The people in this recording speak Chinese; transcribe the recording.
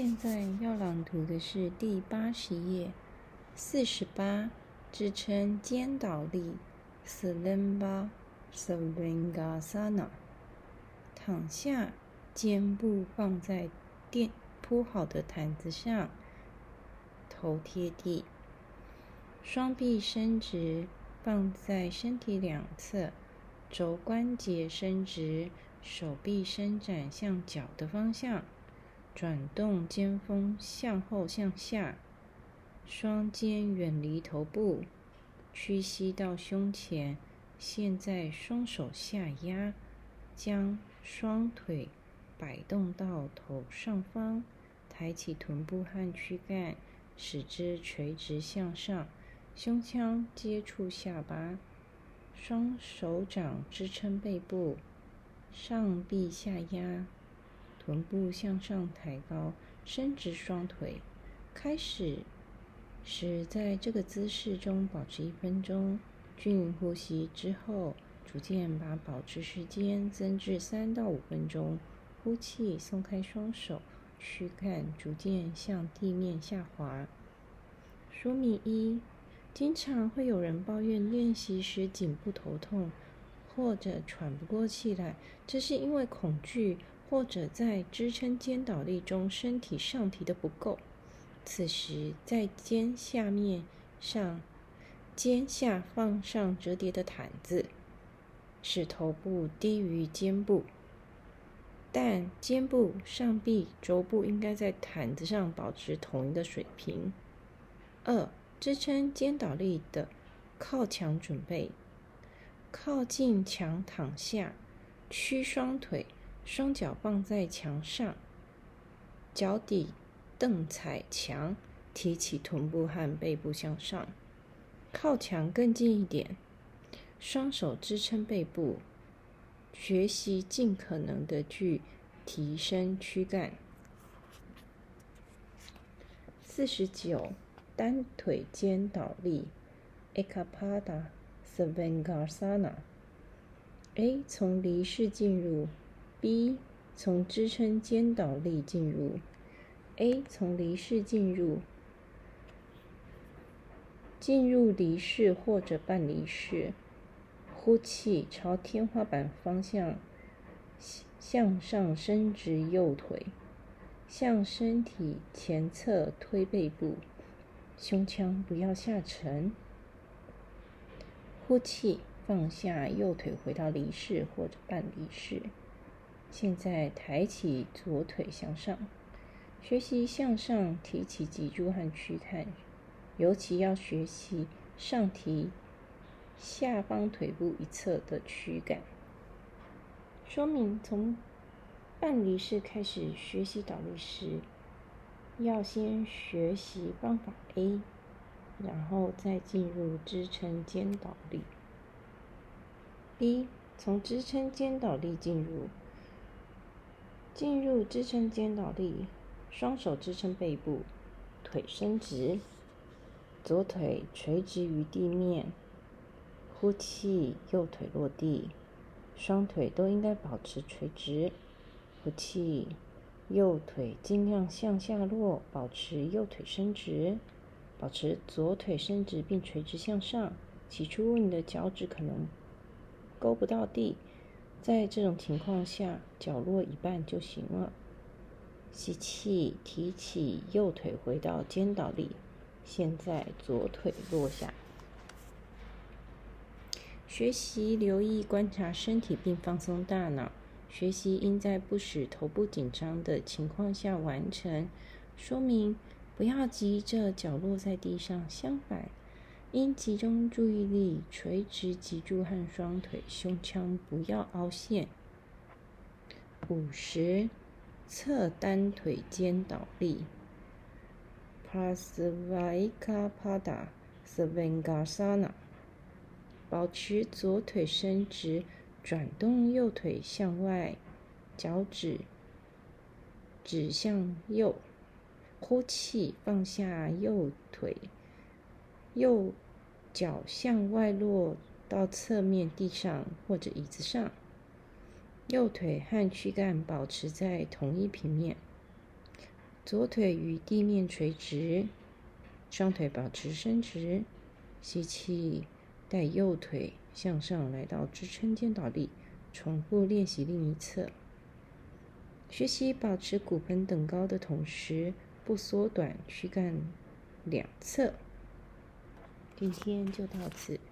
现在要朗读的是第八十页，四十八，支撑肩倒立 s l i m b a Svangasana）。躺下，肩部放在垫铺好的毯子上，头贴地，双臂伸直，放在身体两侧，肘关节伸直，手臂伸展向脚的方向。转动肩峰向后向下，双肩远离头部，屈膝到胸前。现在双手下压，将双腿摆动到头上方，抬起臀部和躯干，使之垂直向上，胸腔接触下巴，双手掌支撑背部，上臂下压。臀部向上抬高，伸直双腿。开始是在这个姿势中保持一分钟。均匀呼吸之后，逐渐把保持时间增至三到五分钟。呼气，松开双手，躯干逐渐向地面下滑。说明一：经常会有人抱怨练习时颈部头痛，或者喘不过气来，这是因为恐惧。或者在支撑肩倒立中，身体上提的不够。此时，在肩下面上肩下放上折叠的毯子，使头部低于肩部，但肩部、上臂、肘部应该在毯子上保持同一个水平。二、支撑肩倒立的靠墙准备：靠近墙躺下，屈双腿。双脚放在墙上，脚底蹬踩墙，提起臀部和背部向上，靠墙更近一点，双手支撑背部，学习尽可能的去提升躯干。四十九，单腿肩倒立，Ekapada Svangasana。A 从离式进入。B 从支撑肩倒立进入，A 从离式进入，进入离式或者半离式，呼气朝天花板方向向上伸直右腿，向身体前侧推背部，胸腔不要下沉，呼气放下右腿回到离式或者半离式。现在抬起左腿向上，学习向上提起脊柱和躯干，尤其要学习上提下方腿部一侧的躯干。说明：从半离式开始学习倒立时，要先学习方法 A，然后再进入支撑肩倒立。B 从支撑肩倒立进入。进入支撑肩倒立，双手支撑背部，腿伸直，左腿垂直于地面。呼气，右腿落地，双腿都应该保持垂直。呼气，右腿尽量向下落，保持右腿伸直，保持左腿伸直并垂直向上。起初你的脚趾可能勾不到地。在这种情况下，脚落一半就行了。吸气，提起右腿回到肩倒立。现在左腿落下。学习留意观察身体并放松大脑。学习应在不使头部紧张的情况下完成。说明：不要急着脚落在地上，相反。应集中注意力，垂直脊柱和双腿，胸腔不要凹陷。五十，侧单腿肩倒立，Prasvayikapada Svangasana。保持左腿伸直，转动右腿向外，脚趾指向右。呼气，放下右腿。右脚向外落到侧面地上或者椅子上，右腿和躯干保持在同一平面。左腿与地面垂直，双腿保持伸直。吸气，带右腿向上来到支撑肩倒立，重复练习另一侧。学习保持骨盆等高的同时，不缩短躯干两侧。今天就到此。